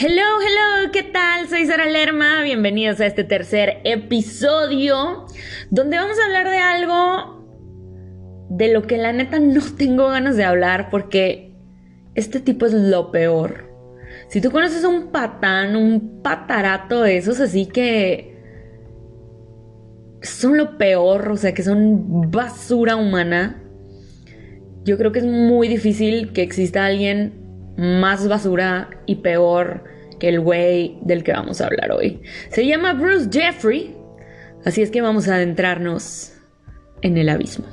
Hello, hello, ¿qué tal? Soy Sara Lerma, bienvenidos a este tercer episodio donde vamos a hablar de algo de lo que la neta no tengo ganas de hablar porque este tipo es lo peor. Si tú conoces un patán, un patarato de esos así que son lo peor, o sea, que son basura humana, yo creo que es muy difícil que exista alguien más basura y peor que el güey del que vamos a hablar hoy. Se llama Bruce Jeffrey, así es que vamos a adentrarnos en el abismo.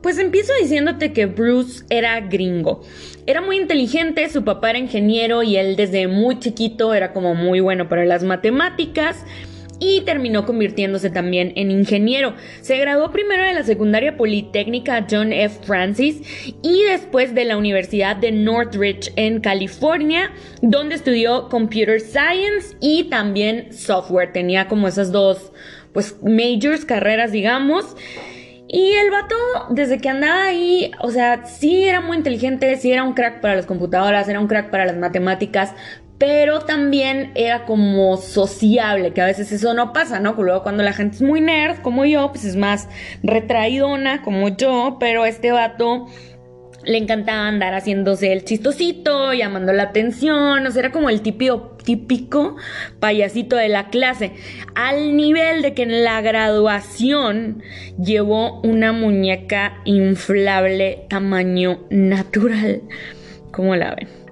Pues empiezo diciéndote que Bruce era gringo. Era muy inteligente, su papá era ingeniero y él desde muy chiquito era como muy bueno para las matemáticas y terminó convirtiéndose también en ingeniero. Se graduó primero de la secundaria politécnica John F. Francis y después de la Universidad de Northridge en California, donde estudió Computer Science y también software. Tenía como esas dos, pues, majors, carreras, digamos. Y el vato, desde que andaba ahí, o sea, sí era muy inteligente, sí era un crack para las computadoras, era un crack para las matemáticas, pero también era como sociable, que a veces eso no pasa, ¿no? Luego cuando la gente es muy nerd, como yo, pues es más retraidona, como yo, pero este vato le encantaba andar haciéndose el chistosito, llamando la atención, o sea, era como el típico, típico payasito de la clase, al nivel de que en la graduación llevó una muñeca inflable tamaño natural. ¿Cómo la ven?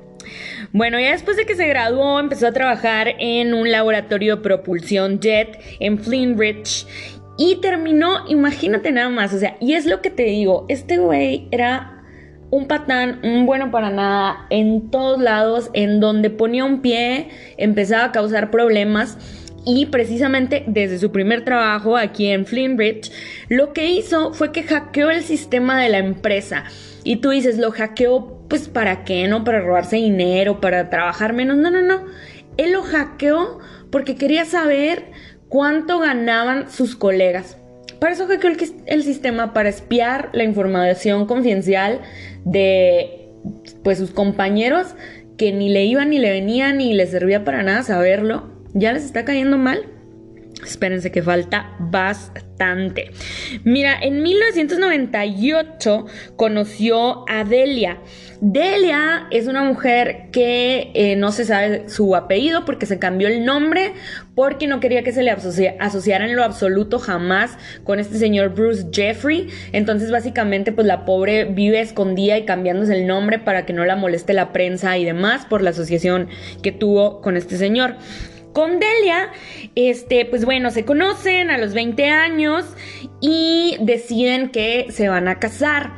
Bueno, ya después de que se graduó, empezó a trabajar en un laboratorio de propulsión jet en Flint Ridge y terminó, imagínate nada más, o sea, y es lo que te digo, este güey era un patán, un bueno para nada, en todos lados, en donde ponía un pie, empezaba a causar problemas. Y precisamente desde su primer trabajo aquí en Flint Ridge, lo que hizo fue que hackeó el sistema de la empresa. Y tú dices, lo hackeó, pues para qué, ¿no? Para robarse dinero, para trabajar menos. No, no, no. Él lo hackeó porque quería saber cuánto ganaban sus colegas. Para eso hackeó el, el sistema, para espiar la información confidencial de pues sus compañeros que ni le iban ni le venían ni le servía para nada saberlo. ¿Ya les está cayendo mal? Espérense que falta bastante. Mira, en 1998 conoció a Delia. Delia es una mujer que eh, no se sabe su apellido porque se cambió el nombre porque no quería que se le asociara en lo absoluto jamás con este señor Bruce Jeffrey. Entonces básicamente pues la pobre vive escondida y cambiándose el nombre para que no la moleste la prensa y demás por la asociación que tuvo con este señor con Delia, este, pues bueno, se conocen a los 20 años y deciden que se van a casar.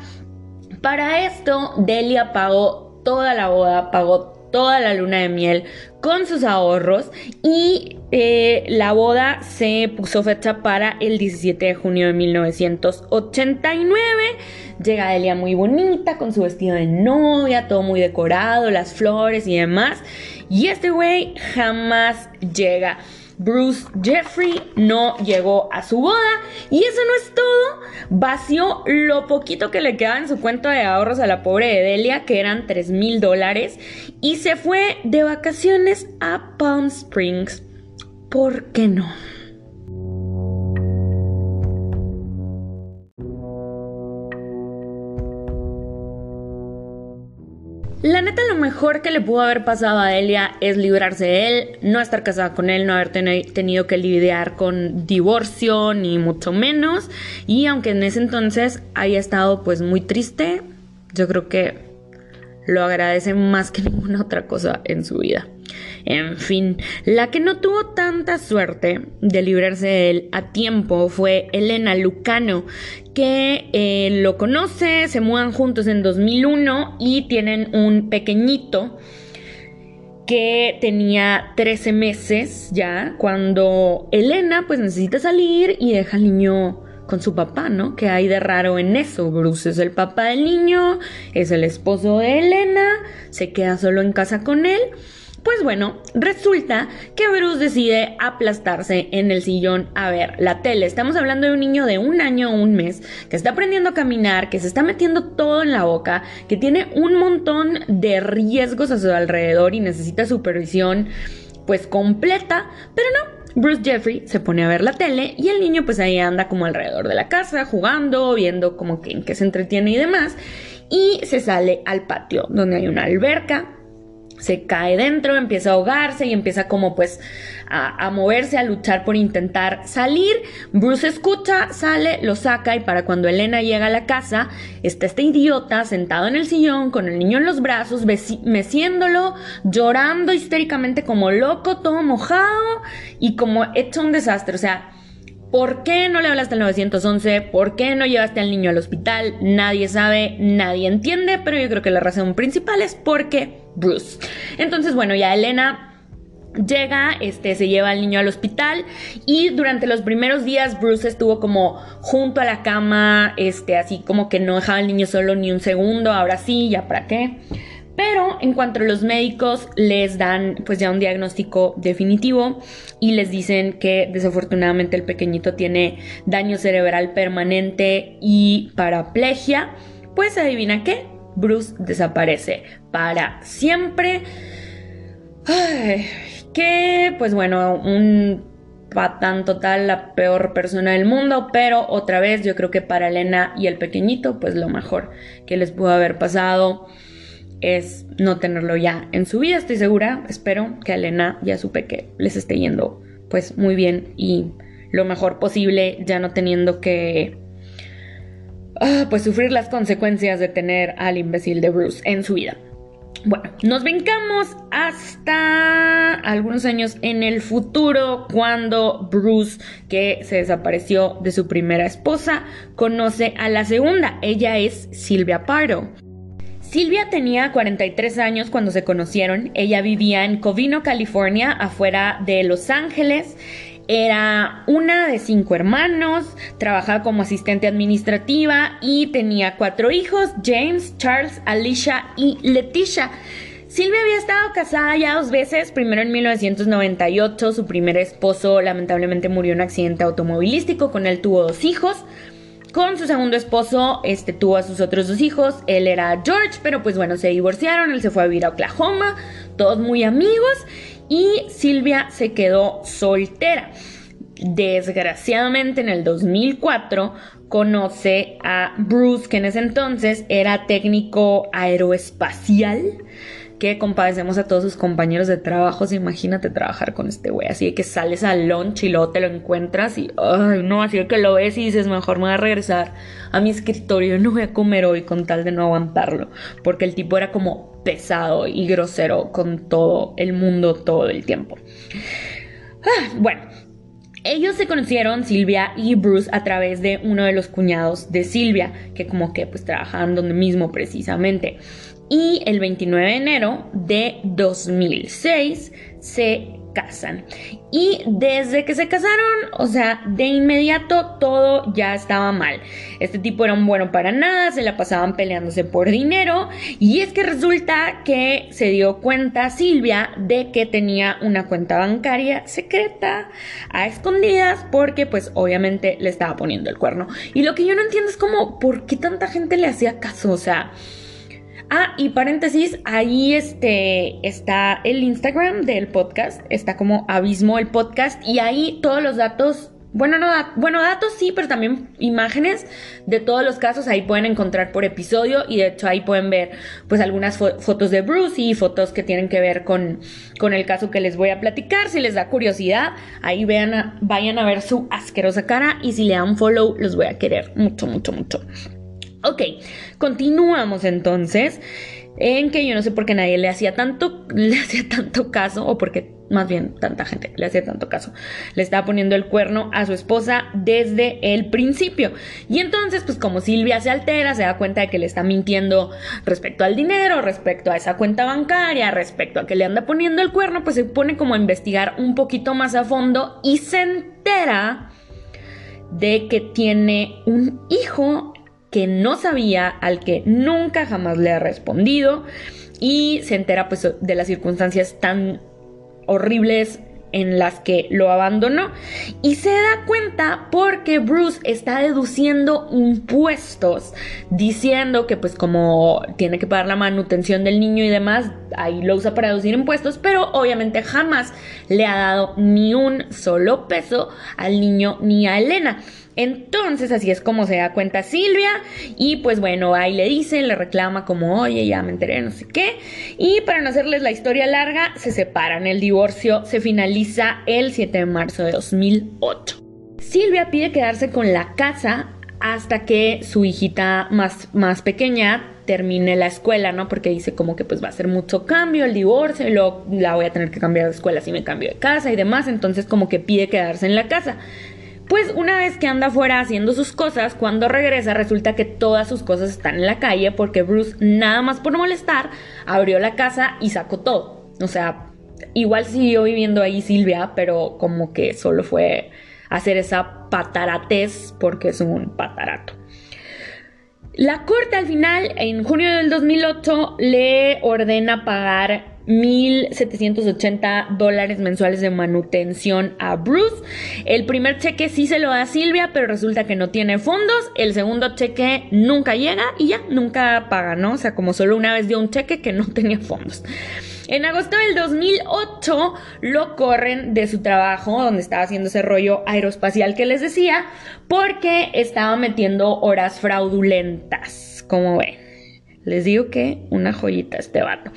Para esto, Delia pagó toda la boda, pagó toda la luna de miel con sus ahorros y eh, la boda se puso fecha para el 17 de junio de 1989. Llega Delia muy bonita con su vestido de novia, todo muy decorado, las flores y demás. Y este güey jamás llega. Bruce Jeffrey no llegó a su boda y eso no es todo. Vació lo poquito que le quedaba en su cuenta de ahorros a la pobre Delia, que eran 3 mil dólares, y se fue de vacaciones a Palm Springs. ¿Por qué no? La neta, lo mejor que le pudo haber pasado a Delia es librarse de él, no estar casada con él, no haber tenido que lidiar con divorcio, ni mucho menos. Y aunque en ese entonces haya estado pues muy triste, yo creo que lo agradece más que ninguna otra cosa en su vida. En fin, la que no tuvo tanta suerte de librarse de él a tiempo fue Elena Lucano, que eh, lo conoce, se mudan juntos en 2001 y tienen un pequeñito que tenía 13 meses ya cuando Elena pues necesita salir y deja al niño con su papá, ¿no? Que hay de raro en eso. Bruce es el papá del niño, es el esposo de Elena, se queda solo en casa con él Pues bueno, resulta que Bruce decide aplastarse en el sillón a ver la tele. Estamos hablando de un niño de un año o un mes que está aprendiendo a caminar, que se está metiendo todo en la boca, que tiene un montón de riesgos a su alrededor y necesita supervisión pues completa, pero no, Bruce Jeffrey se pone a ver la tele y el niño pues ahí anda como alrededor de la casa, jugando, viendo como que en qué se entretiene y demás. Y se sale al patio donde hay una alberca se cae dentro, empieza a ahogarse y empieza como pues a, moverse, a luchar por intentar salir. Bruce escucha, sale, lo saca y para cuando Elena llega a la casa está este idiota sentado en el sillón con el niño en los brazos, meciéndolo, llorando histéricamente como loco, todo mojado y como hecho un desastre. O sea, ¿Por qué no le hablaste al 911? ¿Por qué no llevaste al niño al hospital? Nadie sabe, nadie entiende, pero yo creo que la razón principal es porque Bruce. Entonces, bueno, ya Elena llega, este, se lleva al niño al hospital y durante los primeros días Bruce estuvo como junto a la cama, este, así como que no dejaba al niño solo ni un segundo, ahora sí, ya para qué. Pero en cuanto a los médicos les dan pues ya un diagnóstico definitivo y les dicen que desafortunadamente el pequeñito tiene daño cerebral permanente y paraplegia, pues adivina qué, Bruce desaparece para siempre. que pues bueno, un patán total, la peor persona del mundo, pero otra vez yo creo que para Elena y el pequeñito pues lo mejor que les pudo haber pasado es no tenerlo ya en su vida, estoy segura. Espero que a Elena ya supe que les esté yendo pues muy bien y lo mejor posible, ya no teniendo que ah, pues sufrir las consecuencias de tener al imbécil de Bruce en su vida. Bueno, nos vengamos hasta algunos años en el futuro cuando Bruce, que se desapareció de su primera esposa, conoce a la segunda. Ella es Silvia Pardo. Silvia tenía 43 años cuando se conocieron. Ella vivía en Covino, California, afuera de Los Ángeles. Era una de cinco hermanos, trabajaba como asistente administrativa y tenía cuatro hijos, James, Charles, Alicia y Leticia. Silvia había estado casada ya dos veces, primero en 1998, su primer esposo lamentablemente murió en un accidente automovilístico, con él tuvo dos hijos. Con su segundo esposo, este tuvo a sus otros dos hijos. Él era George, pero pues bueno, se divorciaron. Él se fue a vivir a Oklahoma, todos muy amigos. Y Silvia se quedó soltera. Desgraciadamente en el 2004 conoce a Bruce, que en ese entonces era técnico aeroespacial que compadecemos a todos sus compañeros de trabajo. imagínate trabajar con este güey. Así que sales al lunch y luego te lo encuentras y, ay, no, así que lo ves y dices, mejor me voy a regresar a mi escritorio. No voy a comer hoy con tal de no aguantarlo. Porque el tipo era como pesado y grosero con todo el mundo todo el tiempo. Ah, bueno, ellos se conocieron, Silvia y Bruce, a través de uno de los cuñados de Silvia, que como que pues trabajaban donde mismo precisamente y el 29 de enero de 2006 se casan. Y desde que se casaron, o sea, de inmediato todo ya estaba mal. Este tipo era un bueno para nada, se la pasaban peleándose por dinero. Y es que resulta que se dio cuenta Silvia de que tenía una cuenta bancaria secreta a escondidas porque pues obviamente le estaba poniendo el cuerno. Y lo que yo no entiendo es como, ¿por qué tanta gente le hacía caso? O sea... Ah, y paréntesis, ahí este, está el Instagram del podcast, está como Abismo el podcast, y ahí todos los datos, bueno, no, bueno, datos sí, pero también imágenes de todos los casos ahí pueden encontrar por episodio, y de hecho ahí pueden ver pues algunas fotos de Bruce y fotos que tienen que ver con, con el caso que les voy a platicar, si les da curiosidad, ahí vean, vayan a ver su asquerosa cara, y si le dan follow, los voy a querer mucho, mucho, mucho. Ok, continuamos entonces en que yo no sé por qué nadie le hacía tanto, le hacía tanto caso, o porque más bien tanta gente le hacía tanto caso. Le estaba poniendo el cuerno a su esposa desde el principio. Y entonces, pues como Silvia se altera, se da cuenta de que le está mintiendo respecto al dinero, respecto a esa cuenta bancaria, respecto a que le anda poniendo el cuerno, pues se pone como a investigar un poquito más a fondo y se entera de que tiene un hijo que no sabía, al que nunca jamás le ha respondido y se entera pues de las circunstancias tan horribles en las que lo abandonó. Y se da cuenta porque Bruce está deduciendo impuestos diciendo que pues como tiene que pagar la manutención del niño y demás ahí lo usa para deducir impuestos pero obviamente jamás le ha dado ni un solo peso al niño ni a Elena entonces así es como se da cuenta Silvia y pues bueno, ahí le dice, le reclama como, oye, ya me enteré, no sé qué. Y para no hacerles la historia larga, se separan. El divorcio se finaliza el 7 de marzo de 2008. Silvia pide quedarse con la casa hasta que su hijita más, más pequeña termine la escuela, ¿no? Porque dice como que pues va a ser mucho cambio, el divorcio, y luego la voy a tener que cambiar de escuela si me cambio de casa y demás, entonces como que pide quedarse en la casa. Pues una vez que anda afuera haciendo sus cosas, cuando regresa resulta que todas sus cosas están en la calle porque Bruce, nada más por molestar, abrió la casa y sacó todo. O sea, igual siguió viviendo ahí Silvia, pero como que solo fue hacer esa pataratez porque es un patarato. La corte al final, en junio del 2008, le ordena pagar 1.780 dólares mensuales de manutención a Bruce. El primer cheque sí se lo da Silvia, pero resulta que no tiene fondos. El segundo cheque nunca llega y ya, nunca paga, ¿no? O sea, como solo una vez dio un cheque que no tenía fondos. En agosto del 2008 lo corren de su trabajo, donde estaba haciendo ese rollo aeroespacial que les decía, porque estaba metiendo horas fraudulentas. Como ven, les digo que una joyita este vato.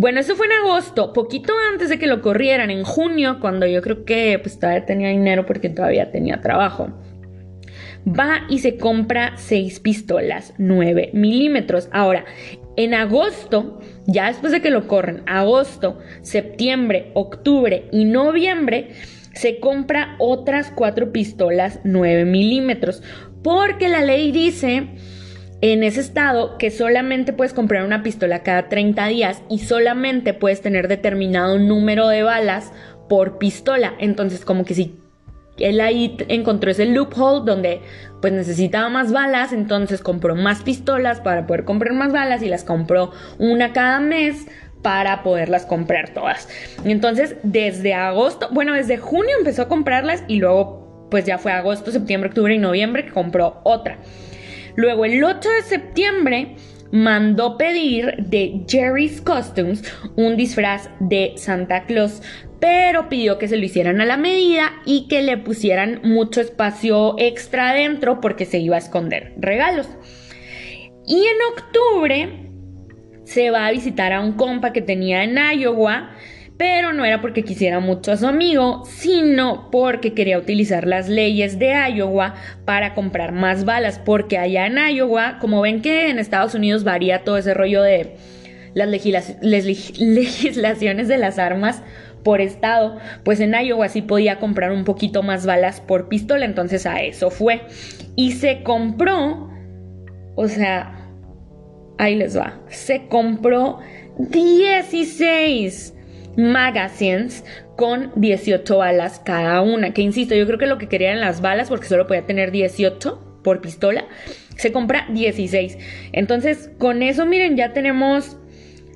Bueno, eso fue en agosto, poquito antes de que lo corrieran, en junio, cuando yo creo que pues todavía tenía dinero porque todavía tenía trabajo. Va y se compra seis pistolas 9 milímetros. Ahora, en agosto, ya después de que lo corren, agosto, septiembre, octubre y noviembre, se compra otras cuatro pistolas 9 milímetros. Porque la ley dice en ese estado que solamente puedes comprar una pistola cada 30 días y solamente puedes tener determinado número de balas por pistola. Entonces, como que si él ahí encontró ese loophole donde pues necesitaba más balas, entonces compró más pistolas para poder comprar más balas y las compró una cada mes para poderlas comprar todas. Entonces, desde agosto, bueno, desde junio empezó a comprarlas y luego pues ya fue agosto, septiembre, octubre y noviembre que compró otra. Luego, el 8 de septiembre, mandó pedir de Jerry's Costumes un disfraz de Santa Claus, pero pidió que se lo hicieran a la medida y que le pusieran mucho espacio extra adentro porque se iba a esconder regalos. Y en octubre se va a visitar a un compa que tenía en Iowa pero no era porque quisiera mucho a su amigo, sino porque quería utilizar las leyes de Iowa para comprar más balas, porque allá en Iowa, como ven que en Estados Unidos varía todo ese rollo de las legislaciones de las armas por estado, pues en Iowa sí podía comprar un poquito más balas por pistola, entonces a eso fue. Y se compró, o sea, ahí les va, se compró 16 magazines con 18 balas cada una. Que insisto, yo creo que lo que querían las balas, porque solo podía tener 18 por pistola, se compra 16. Entonces, con eso, miren, ya tenemos.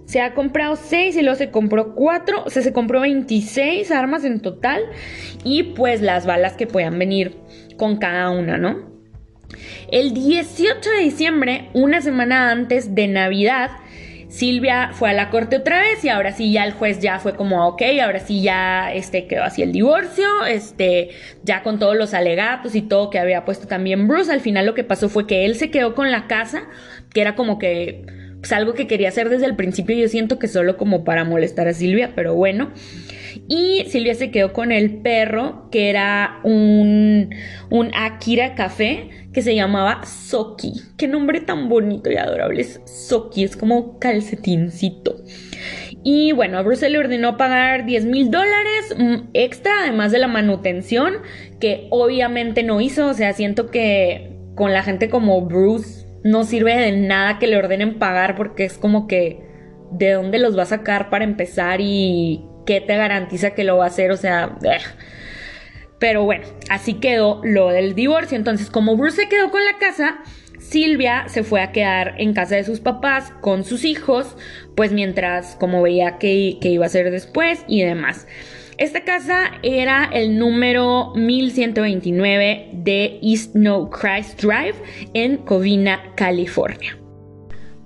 Se ha comprado 6 y luego se compró 4, o sea, se compró 26 armas en total y pues las balas que puedan venir con cada una, ¿no? El 18 de diciembre, una semana antes de Navidad, Silvia fue a la corte otra vez y ahora sí ya el juez ya fue como, ok, ahora sí ya este, quedó así el divorcio, este, ya con todos los alegatos y todo que había puesto también Bruce. Al final lo que pasó fue que él se quedó con la casa, que era como que pues, algo que quería hacer desde el principio. Yo siento que solo como para molestar a Silvia, pero bueno. Y Silvia se quedó con el perro, que era un, un Akira Café, que se llamaba Soki. Qué nombre tan bonito y adorable es Soki, es como calcetincito. Y bueno, a Bruce le ordenó pagar 10 mil dólares mm, extra, además de la manutención, que obviamente no hizo. O sea, siento que con la gente como Bruce no sirve de nada que le ordenen pagar porque es como que de dónde los va a sacar para empezar y qué te garantiza que lo va a hacer. O sea, pero bueno, así quedó lo del divorcio. Entonces, como Bruce se quedó con la casa, Silvia se fue a quedar en casa de sus papás con sus hijos, pues mientras como veía que, que iba a ser después y demás. Esta casa era el número 1129 de East No Christ Drive en Covina, California.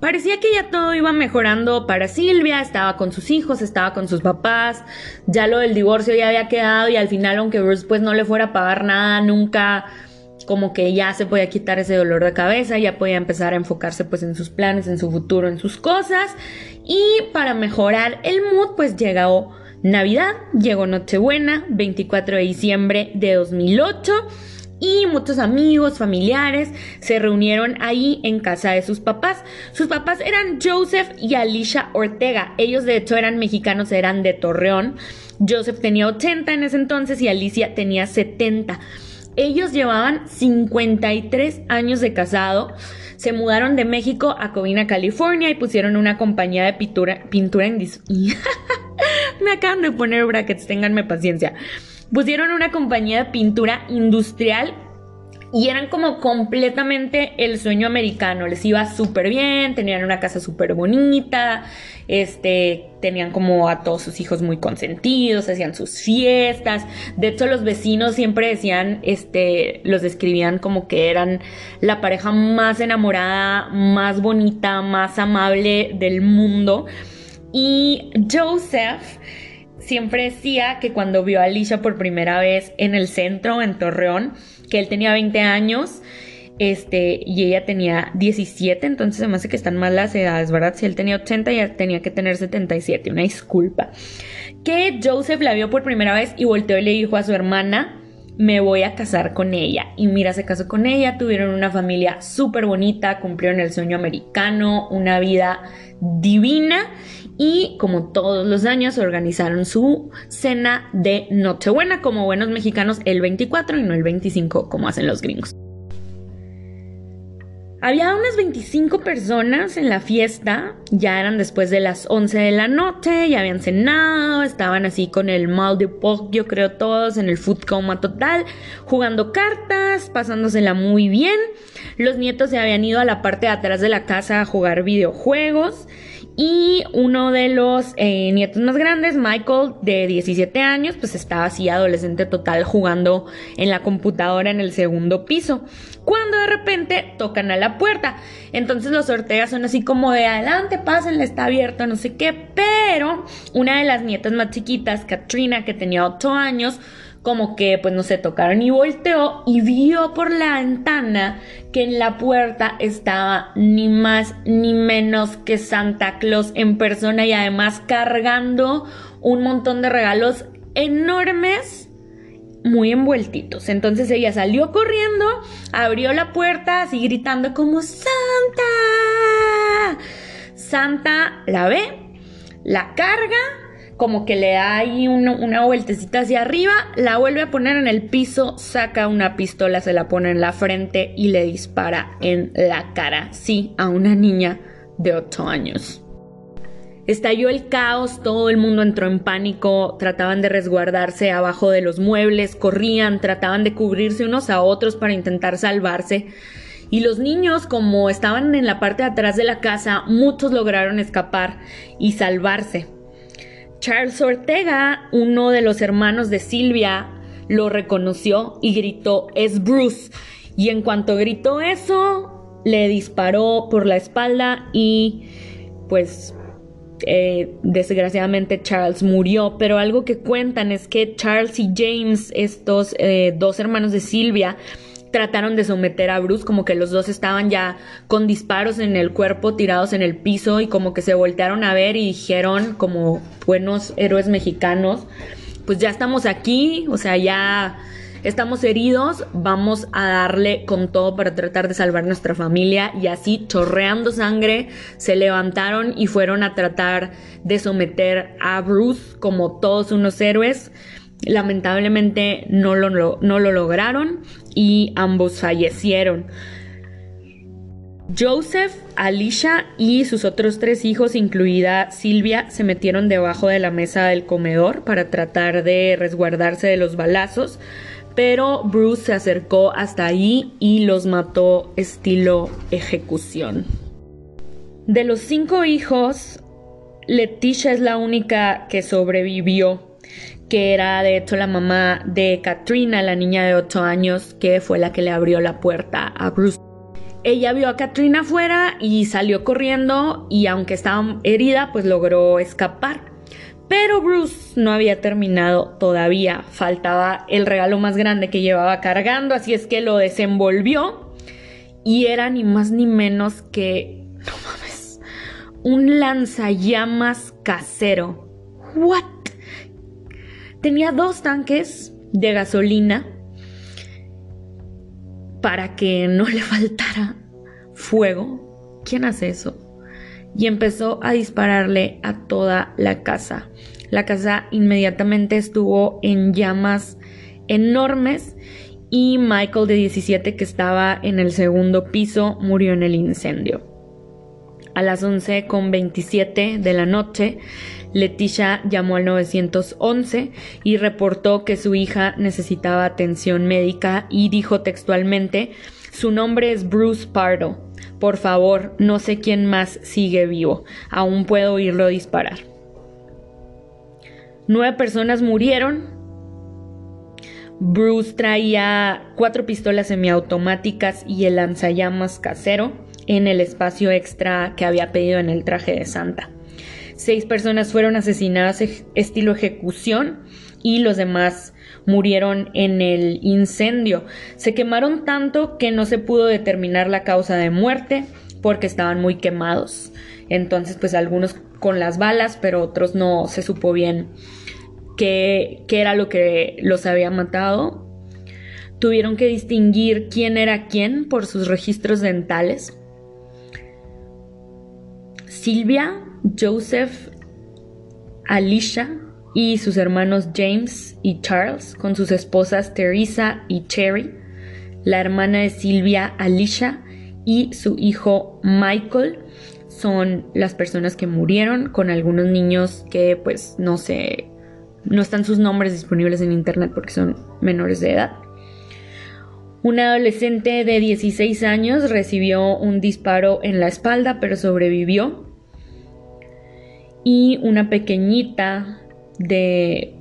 Parecía que ya todo iba mejorando para Silvia, estaba con sus hijos, estaba con sus papás, ya lo del divorcio ya había quedado y al final aunque Bruce pues no le fuera a pagar nada, nunca como que ya se podía quitar ese dolor de cabeza, ya podía empezar a enfocarse pues en sus planes, en su futuro, en sus cosas. Y para mejorar el mood pues llegó Navidad, llegó Nochebuena, 24 de diciembre de 2008 y muchos amigos, familiares se reunieron ahí en casa de sus papás. Sus papás eran Joseph y Alicia Ortega. Ellos de hecho eran mexicanos, eran de Torreón. Joseph tenía 80 en ese entonces y Alicia tenía 70. Ellos llevaban 53 años de casado. Se mudaron de México a Covina, California y pusieron una compañía de pintura, pintura en... Me acaban de poner brackets, ténganme paciencia pusieron una compañía de pintura industrial y eran como completamente el sueño americano. Les iba súper bien, tenían una casa súper bonita, este, tenían como a todos sus hijos muy consentidos, hacían sus fiestas. De hecho, los vecinos siempre decían, este, los describían como que eran la pareja más enamorada, más bonita, más amable del mundo. Y Joseph siempre decía que cuando vio a Alicia por primera vez en el centro, en Torreón, que él tenía 20 años, este, y ella tenía 17, entonces se me hace que están mal las edades, ¿verdad? Si él tenía 80, ya tenía que tener 77, una disculpa. Que Joseph la vio por primera vez y volteó y le dijo a su hermana, me voy a casar con ella. Y mira, se casó con ella, tuvieron una familia súper bonita, cumplieron el sueño americano, una vida divina y como todos los años organizaron su cena de Nochebuena como buenos mexicanos el 24 y no el 25 como hacen los gringos. Había unas 25 personas en la fiesta, ya eran después de las 11 de la noche, ya habían cenado, estaban así con el mal de porc, yo creo todos, en el food coma total, jugando cartas, pasándosela muy bien. Los nietos se habían ido a la parte de atrás de la casa a jugar videojuegos y uno de los eh, nietos más grandes, Michael, de 17 años, pues estaba así adolescente total jugando en la computadora en el segundo piso. Cuando de repente tocan a la puerta. Entonces los Ortega son así como de adelante, pásenle, está abierto, no sé qué. Pero una de las nietas más chiquitas, Katrina, que tenía 8 años, como que pues no se tocaron y volteó y vio por la ventana que en la puerta estaba ni más ni menos que Santa Claus en persona y además cargando un montón de regalos enormes muy envueltitos. Entonces ella salió corriendo, abrió la puerta así gritando como Santa. Santa la ve, la carga como que le da ahí una vueltecita hacia arriba, la vuelve a poner en el piso, saca una pistola, se la pone en la frente y le dispara en la cara, sí, a una niña de 8 años. Estalló el caos, todo el mundo entró en pánico, trataban de resguardarse abajo de los muebles, corrían, trataban de cubrirse unos a otros para intentar salvarse. Y los niños, como estaban en la parte de atrás de la casa, muchos lograron escapar y salvarse. Charles Ortega, uno de los hermanos de Silvia, lo reconoció y gritó, es Bruce. Y en cuanto gritó eso, le disparó por la espalda y pues eh, desgraciadamente Charles murió, pero algo que cuentan es que Charles y James, estos eh, dos hermanos de Silvia, trataron de someter a Bruce, como que los dos estaban ya con disparos en el cuerpo, tirados en el piso y como que se voltearon a ver y dijeron como buenos héroes mexicanos, pues ya estamos aquí, o sea, ya estamos heridos, vamos a darle con todo para tratar de salvar nuestra familia y así chorreando sangre se levantaron y fueron a tratar de someter a Bruce como todos unos héroes. Lamentablemente no lo, no lo lograron y ambos fallecieron. Joseph, Alicia y sus otros tres hijos, incluida Silvia, se metieron debajo de la mesa del comedor para tratar de resguardarse de los balazos, pero Bruce se acercó hasta ahí y los mató estilo ejecución. De los cinco hijos, Leticia es la única que sobrevivió, que era de hecho la mamá de Katrina, la niña de 8 años, que fue la que le abrió la puerta a Bruce. Ella vio a Katrina afuera y salió corriendo y aunque estaba herida, pues logró escapar. Pero Bruce no había terminado todavía, faltaba el regalo más grande que llevaba cargando, así es que lo desenvolvió y era ni más ni menos que, no mames, un lanzallamas casero. ¿What? Tenía dos tanques de gasolina para que no le faltara fuego. ¿Quién hace eso? y empezó a dispararle a toda la casa. La casa inmediatamente estuvo en llamas enormes y Michael de 17 que estaba en el segundo piso murió en el incendio. A las 11.27 de la noche, Leticia llamó al 911 y reportó que su hija necesitaba atención médica y dijo textualmente, su nombre es Bruce Pardo, por favor, no sé quién más sigue vivo. Aún puedo oírlo disparar. Nueve personas murieron. Bruce traía cuatro pistolas semiautomáticas y el lanzallamas casero en el espacio extra que había pedido en el traje de Santa. Seis personas fueron asesinadas estilo ejecución y los demás murieron en el incendio. Se quemaron tanto que no se pudo determinar la causa de muerte porque estaban muy quemados. Entonces, pues algunos con las balas, pero otros no se supo bien qué, qué era lo que los había matado. Tuvieron que distinguir quién era quién por sus registros dentales. Silvia, Joseph, Alicia y sus hermanos James y Charles, con sus esposas Teresa y Cherry, la hermana de Silvia Alicia y su hijo Michael son las personas que murieron con algunos niños que pues no sé no están sus nombres disponibles en internet porque son menores de edad. Una adolescente de 16 años recibió un disparo en la espalda pero sobrevivió. Y una pequeñita de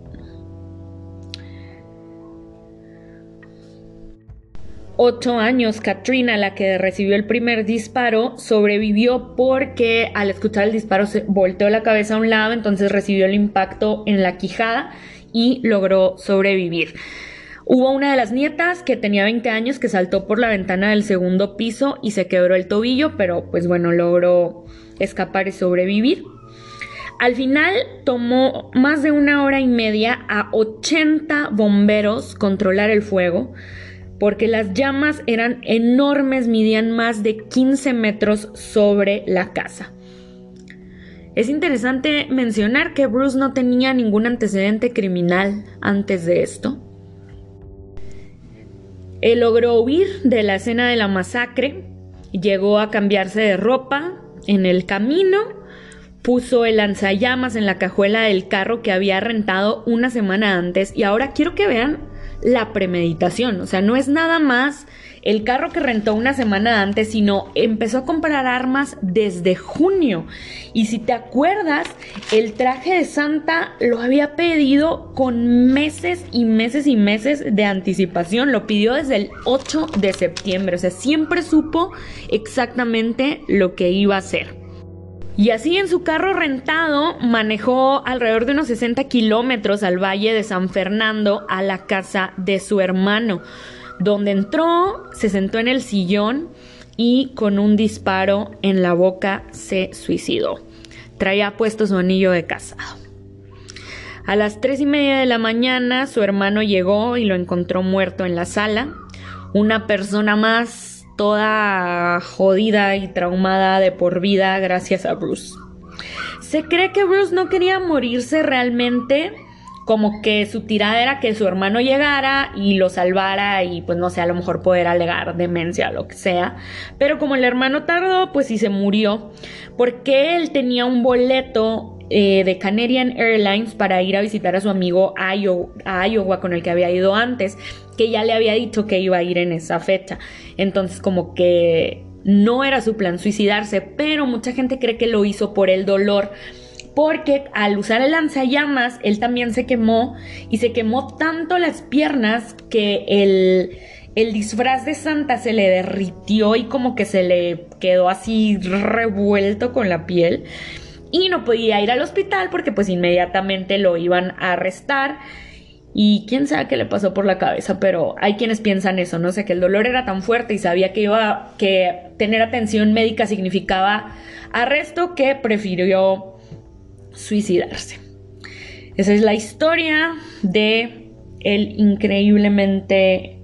ocho años, Katrina, la que recibió el primer disparo, sobrevivió porque al escuchar el disparo se volteó la cabeza a un lado, entonces recibió el impacto en la quijada y logró sobrevivir. Hubo una de las nietas que tenía 20 años que saltó por la ventana del segundo piso y se quebró el tobillo, pero pues bueno, logró escapar y sobrevivir. Al final tomó más de una hora y media a 80 bomberos controlar el fuego, porque las llamas eran enormes, midían más de 15 metros sobre la casa. Es interesante mencionar que Bruce no tenía ningún antecedente criminal antes de esto. Él logró huir de la escena de la masacre, llegó a cambiarse de ropa en el camino puso el lanzallamas en la cajuela del carro que había rentado una semana antes y ahora quiero que vean la premeditación, o sea, no es nada más el carro que rentó una semana antes, sino empezó a comprar armas desde junio. Y si te acuerdas, el traje de Santa lo había pedido con meses y meses y meses de anticipación, lo pidió desde el 8 de septiembre, o sea, siempre supo exactamente lo que iba a hacer. Y así en su carro rentado manejó alrededor de unos 60 kilómetros al valle de San Fernando a la casa de su hermano, donde entró, se sentó en el sillón y con un disparo en la boca se suicidó. Traía puesto su anillo de casado. A las tres y media de la mañana su hermano llegó y lo encontró muerto en la sala. Una persona más toda jodida y traumada de por vida gracias a Bruce. Se cree que Bruce no quería morirse realmente, como que su tirada era que su hermano llegara y lo salvara y pues no sé, a lo mejor poder alegar demencia lo que sea. Pero como el hermano tardó, pues sí se murió, porque él tenía un boleto eh, de Canadian Airlines para ir a visitar a su amigo a Iowa, con el que había ido antes que ya le había dicho que iba a ir en esa fecha. Entonces como que no era su plan suicidarse, pero mucha gente cree que lo hizo por el dolor. Porque al usar el lanzallamas, él también se quemó y se quemó tanto las piernas que el, el disfraz de Santa se le derritió y como que se le quedó así revuelto con la piel y no podía ir al hospital porque pues inmediatamente lo iban a arrestar y quién sabe qué le pasó por la cabeza, pero hay quienes piensan eso, no sé, que el dolor era tan fuerte y sabía que iba que tener atención médica significaba arresto que prefirió suicidarse. Esa es la historia de el increíblemente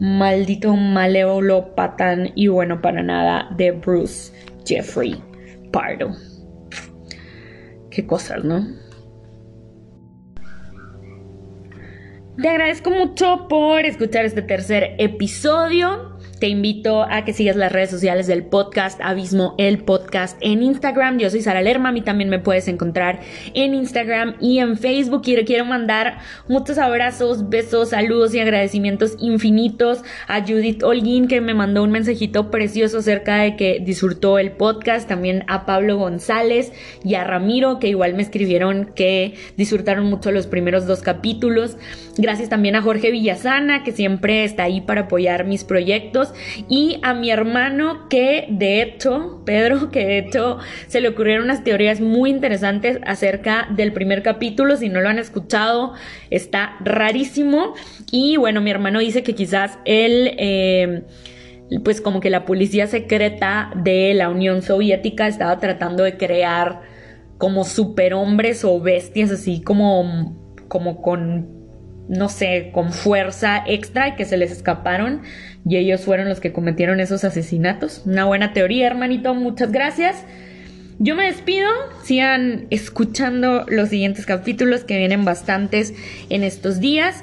maldito malévolo patán y bueno para nada de Bruce Jeffrey Pardo. Qué cosas, ¿no? Te agradezco mucho por escuchar este tercer episodio. Te invito a que sigas las redes sociales del podcast Abismo el Podcast en Instagram. Yo soy Sara Lerma, a mí también me puedes encontrar en Instagram y en Facebook. Y quiero mandar muchos abrazos, besos, saludos y agradecimientos infinitos a Judith Holguín que me mandó un mensajito precioso acerca de que disfrutó el podcast. También a Pablo González y a Ramiro que igual me escribieron que disfrutaron mucho los primeros dos capítulos. Gracias también a Jorge Villasana que siempre está ahí para apoyar mis proyectos y a mi hermano que de hecho, Pedro, que de hecho se le ocurrieron unas teorías muy interesantes acerca del primer capítulo, si no lo han escuchado, está rarísimo. Y bueno, mi hermano dice que quizás él... Eh, pues como que la policía secreta de la Unión Soviética estaba tratando de crear como superhombres o bestias así como, como con no sé, con fuerza extra y que se les escaparon y ellos fueron los que cometieron esos asesinatos. Una buena teoría, hermanito, muchas gracias. Yo me despido, sigan escuchando los siguientes capítulos que vienen bastantes en estos días.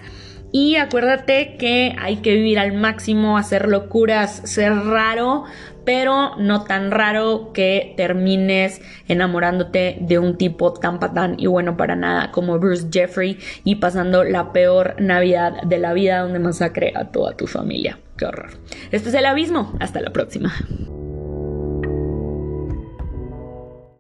Y acuérdate que hay que vivir al máximo, hacer locuras, ser raro, pero no tan raro que termines enamorándote de un tipo tan patán y bueno para nada como Bruce Jeffrey y pasando la peor Navidad de la vida donde masacre a toda tu familia. Qué horror. Esto es el abismo. Hasta la próxima.